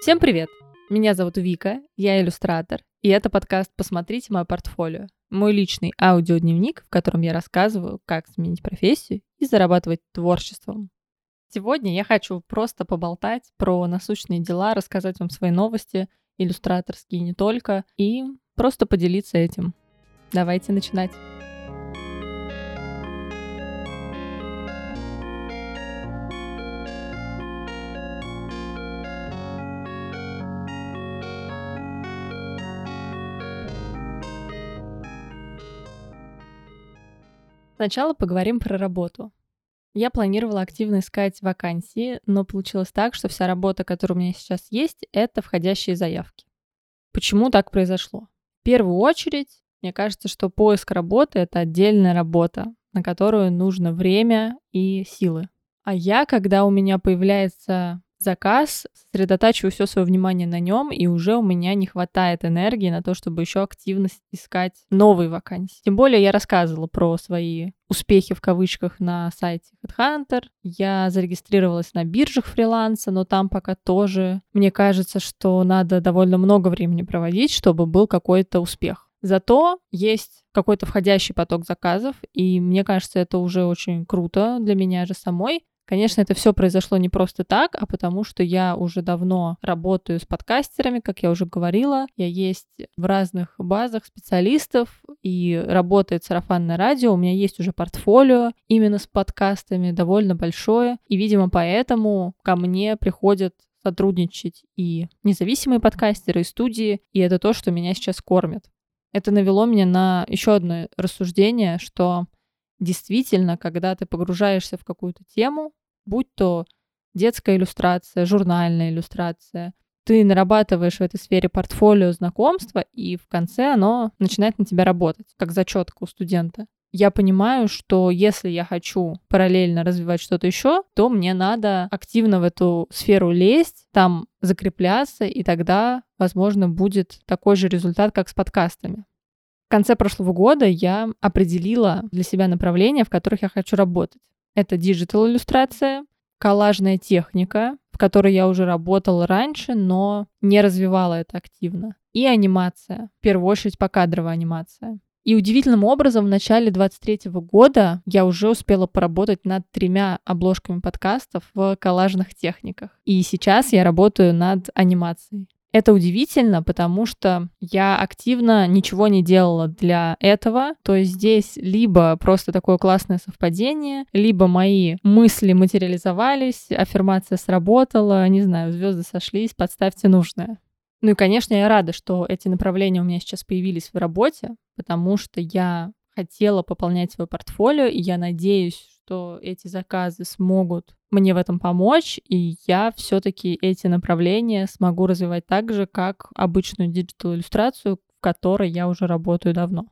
Всем привет! Меня зовут Вика, я иллюстратор, и это подкаст «Посмотрите мое портфолио», мой личный аудиодневник, в котором я рассказываю, как сменить профессию и зарабатывать творчеством. Сегодня я хочу просто поболтать про насущные дела, рассказать вам свои новости, иллюстраторские не только, и просто поделиться этим. Давайте начинать. Сначала поговорим про работу. Я планировала активно искать вакансии, но получилось так, что вся работа, которая у меня сейчас есть, это входящие заявки. Почему так произошло? В первую очередь, мне кажется, что поиск работы — это отдельная работа, на которую нужно время и силы. А я, когда у меня появляется заказ, сосредотачиваю все свое внимание на нем, и уже у меня не хватает энергии на то, чтобы еще активно искать новые вакансии. Тем более я рассказывала про свои успехи в кавычках на сайте HeadHunter. Я зарегистрировалась на биржах фриланса, но там пока тоже мне кажется, что надо довольно много времени проводить, чтобы был какой-то успех. Зато есть какой-то входящий поток заказов, и мне кажется, это уже очень круто для меня же самой, Конечно, это все произошло не просто так, а потому что я уже давно работаю с подкастерами, как я уже говорила. Я есть в разных базах специалистов и работает сарафанное радио. У меня есть уже портфолио именно с подкастами, довольно большое. И, видимо, поэтому ко мне приходят сотрудничать и независимые подкастеры, и студии, и это то, что меня сейчас кормит. Это навело меня на еще одно рассуждение, что действительно, когда ты погружаешься в какую-то тему, будь то детская иллюстрация, журнальная иллюстрация, ты нарабатываешь в этой сфере портфолио знакомства, и в конце оно начинает на тебя работать, как зачетка у студента. Я понимаю, что если я хочу параллельно развивать что-то еще, то мне надо активно в эту сферу лезть, там закрепляться, и тогда, возможно, будет такой же результат, как с подкастами. В конце прошлого года я определила для себя направления, в которых я хочу работать. Это digital иллюстрация, коллажная техника, в которой я уже работала раньше, но не развивала это активно, и анимация, в первую очередь покадровая анимация. И удивительным образом в начале 23 года я уже успела поработать над тремя обложками подкастов в коллажных техниках. И сейчас я работаю над анимацией. Это удивительно, потому что я активно ничего не делала для этого. То есть здесь либо просто такое классное совпадение, либо мои мысли материализовались, аффирмация сработала, не знаю, звезды сошлись, подставьте нужное. Ну и, конечно, я рада, что эти направления у меня сейчас появились в работе, потому что я хотела пополнять свое портфолио, и я надеюсь, что эти заказы смогут мне в этом помочь, и я все-таки эти направления смогу развивать так же, как обычную диджитал-иллюстрацию, в которой я уже работаю давно.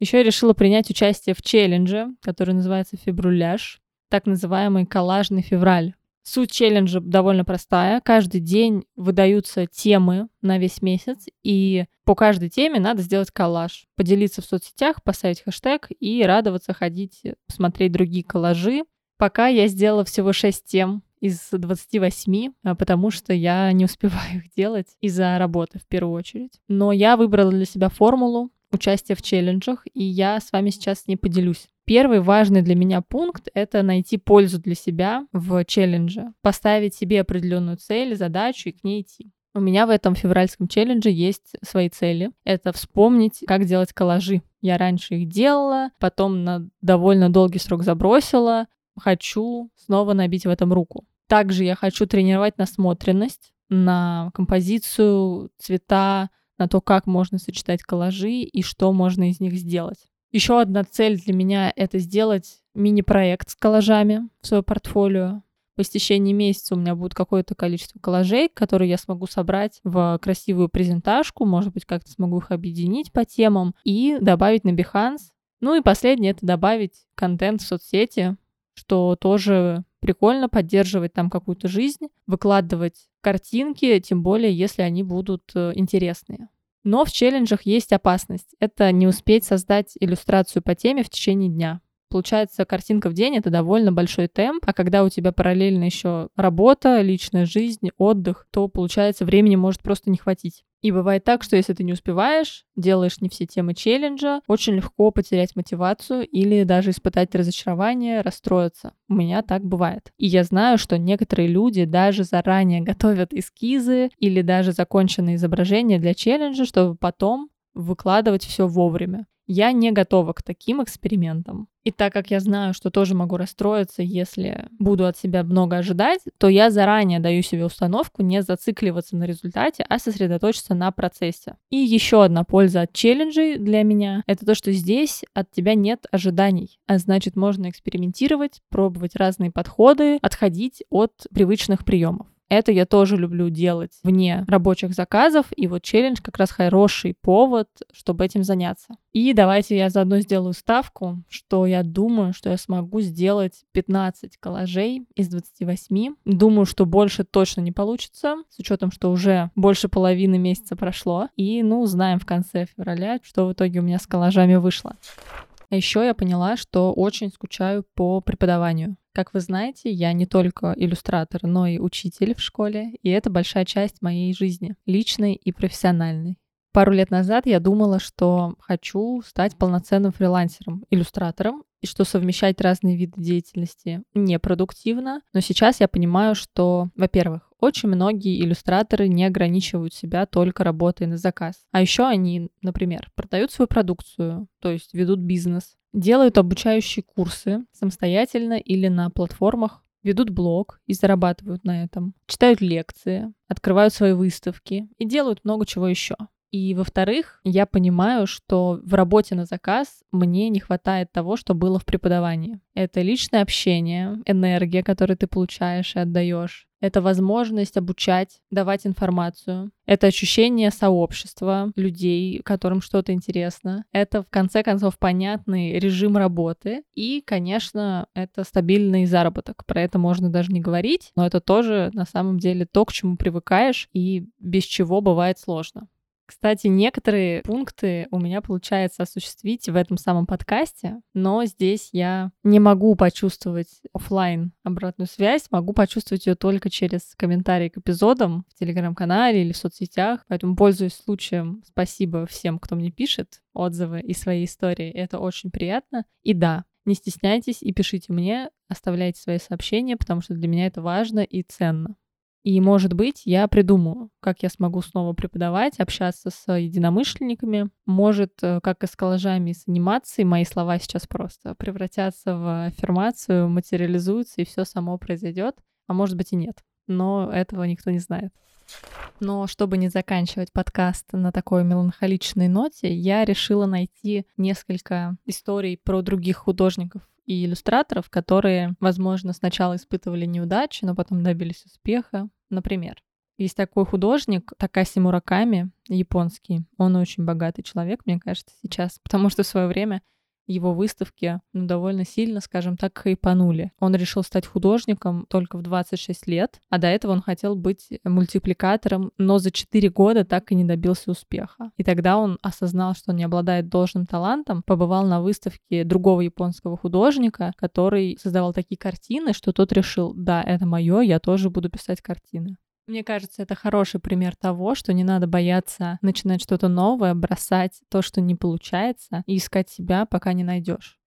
Еще я решила принять участие в челлендже, который называется «Февруляж», так называемый коллажный февраль. Суть челленджа довольно простая. Каждый день выдаются темы на весь месяц, и по каждой теме надо сделать коллаж. Поделиться в соцсетях, поставить хэштег и радоваться, ходить, смотреть другие коллажи. Пока я сделала всего 6 тем из 28, а потому что я не успеваю их делать из-за работы в первую очередь. Но я выбрала для себя формулу участия в челленджах, и я с вами сейчас с ней поделюсь. Первый важный для меня пункт — это найти пользу для себя в челлендже, поставить себе определенную цель, задачу и к ней идти. У меня в этом февральском челлендже есть свои цели. Это вспомнить, как делать коллажи. Я раньше их делала, потом на довольно долгий срок забросила. Хочу снова набить в этом руку. Также я хочу тренировать насмотренность на композицию, цвета, на то, как можно сочетать коллажи и что можно из них сделать. Еще одна цель для меня — это сделать мини-проект с коллажами в свое портфолио. По истечении месяца у меня будет какое-то количество коллажей, которые я смогу собрать в красивую презентажку, может быть, как-то смогу их объединить по темам и добавить на Behance. Ну и последнее — это добавить контент в соцсети, что тоже прикольно поддерживать там какую-то жизнь, выкладывать картинки, тем более, если они будут э, интересные. Но в челленджах есть опасность. Это не успеть создать иллюстрацию по теме в течение дня. Получается, картинка в день — это довольно большой темп, а когда у тебя параллельно еще работа, личная жизнь, отдых, то, получается, времени может просто не хватить. И бывает так, что если ты не успеваешь, делаешь не все темы челленджа, очень легко потерять мотивацию или даже испытать разочарование, расстроиться. У меня так бывает. И я знаю, что некоторые люди даже заранее готовят эскизы или даже законченные изображения для челленджа, чтобы потом выкладывать все вовремя. Я не готова к таким экспериментам. И так как я знаю, что тоже могу расстроиться, если буду от себя много ожидать, то я заранее даю себе установку не зацикливаться на результате, а сосредоточиться на процессе. И еще одна польза от челленджей для меня — это то, что здесь от тебя нет ожиданий. А значит, можно экспериментировать, пробовать разные подходы, отходить от привычных приемов. Это я тоже люблю делать вне рабочих заказов, и вот челлендж как раз хороший повод, чтобы этим заняться. И давайте я заодно сделаю ставку, что я думаю, что я смогу сделать 15 коллажей из 28. Думаю, что больше точно не получится, с учетом, что уже больше половины месяца прошло. И, ну, знаем в конце февраля, что в итоге у меня с коллажами вышло. А еще я поняла, что очень скучаю по преподаванию. Как вы знаете, я не только иллюстратор, но и учитель в школе, и это большая часть моей жизни, личной и профессиональной. Пару лет назад я думала, что хочу стать полноценным фрилансером, иллюстратором, и что совмещать разные виды деятельности непродуктивно. Но сейчас я понимаю, что, во-первых, очень многие иллюстраторы не ограничивают себя только работой на заказ. А еще они, например, продают свою продукцию, то есть ведут бизнес, делают обучающие курсы самостоятельно или на платформах, ведут блог и зарабатывают на этом, читают лекции, открывают свои выставки и делают много чего еще. И, во-вторых, я понимаю, что в работе на заказ мне не хватает того, что было в преподавании. Это личное общение, энергия, которую ты получаешь и отдаешь. Это возможность обучать, давать информацию. Это ощущение сообщества людей, которым что-то интересно. Это, в конце концов, понятный режим работы. И, конечно, это стабильный заработок. Про это можно даже не говорить, но это тоже, на самом деле, то, к чему привыкаешь и без чего бывает сложно. Кстати, некоторые пункты у меня получается осуществить в этом самом подкасте, но здесь я не могу почувствовать офлайн обратную связь, могу почувствовать ее только через комментарии к эпизодам в телеграм-канале или в соцсетях. Поэтому, пользуясь случаем, спасибо всем, кто мне пишет отзывы и свои истории. Это очень приятно. И да, не стесняйтесь и пишите мне, оставляйте свои сообщения, потому что для меня это важно и ценно. И, может быть, я придумаю, как я смогу снова преподавать, общаться с единомышленниками. Может, э, как и с коллажами и с анимацией, мои слова сейчас просто превратятся в аффирмацию, материализуются, и все само произойдет. А может быть и нет. Но этого никто не знает. Но чтобы не заканчивать подкаст на такой меланхоличной ноте, я решила найти несколько историй про других художников и иллюстраторов, которые, возможно, сначала испытывали неудачи, но потом добились успеха. Например, есть такой художник Такаси Мураками, японский. Он очень богатый человек, мне кажется, сейчас, потому что в свое время его выставки ну, довольно сильно, скажем так, хайпанули. Он решил стать художником только в 26 лет, а до этого он хотел быть мультипликатором, но за 4 года так и не добился успеха. И тогда он осознал, что он не обладает должным талантом, побывал на выставке другого японского художника, который создавал такие картины, что тот решил, да, это мое, я тоже буду писать картины. Мне кажется, это хороший пример того, что не надо бояться начинать что-то новое, бросать то, что не получается, и искать себя, пока не найдешь.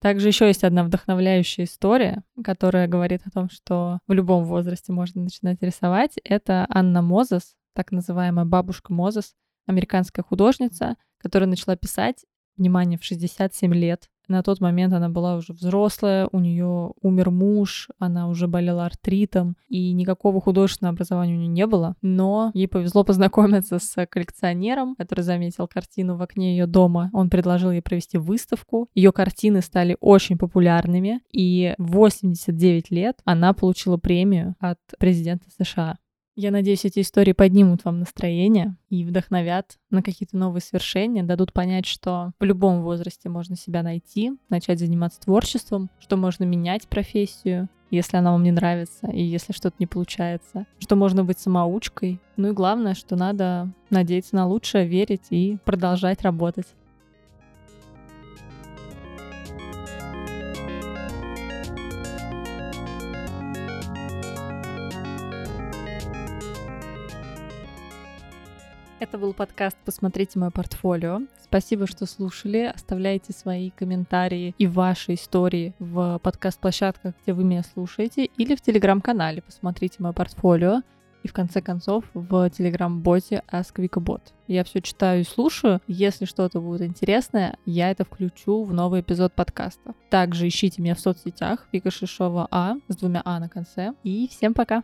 Также еще есть одна вдохновляющая история, которая говорит о том, что в любом возрасте можно начинать рисовать. Это Анна Мозес, так называемая бабушка Мозес, американская художница, которая начала писать, внимание, в 67 лет. На тот момент она была уже взрослая, у нее умер муж, она уже болела артритом, и никакого художественного образования у нее не было. Но ей повезло познакомиться с коллекционером, который заметил картину в окне ее дома. Он предложил ей провести выставку. Ее картины стали очень популярными, и в 89 лет она получила премию от президента США. Я надеюсь, эти истории поднимут вам настроение и вдохновят на какие-то новые свершения, дадут понять, что в любом возрасте можно себя найти, начать заниматься творчеством, что можно менять профессию, если она вам не нравится и если что-то не получается, что можно быть самоучкой. Ну и главное, что надо надеяться на лучшее, верить и продолжать работать. Это был подкаст «Посмотрите мое портфолио». Спасибо, что слушали. Оставляйте свои комментарии и ваши истории в подкаст-площадках, где вы меня слушаете, или в телеграм-канале «Посмотрите мое портфолио» и в конце концов в телеграм-боте AskVikaBot. Я все читаю и слушаю. Если что-то будет интересное, я это включу в новый эпизод подкаста. Также ищите меня в соцсетях Вика Шишова А с двумя А на конце. И всем пока!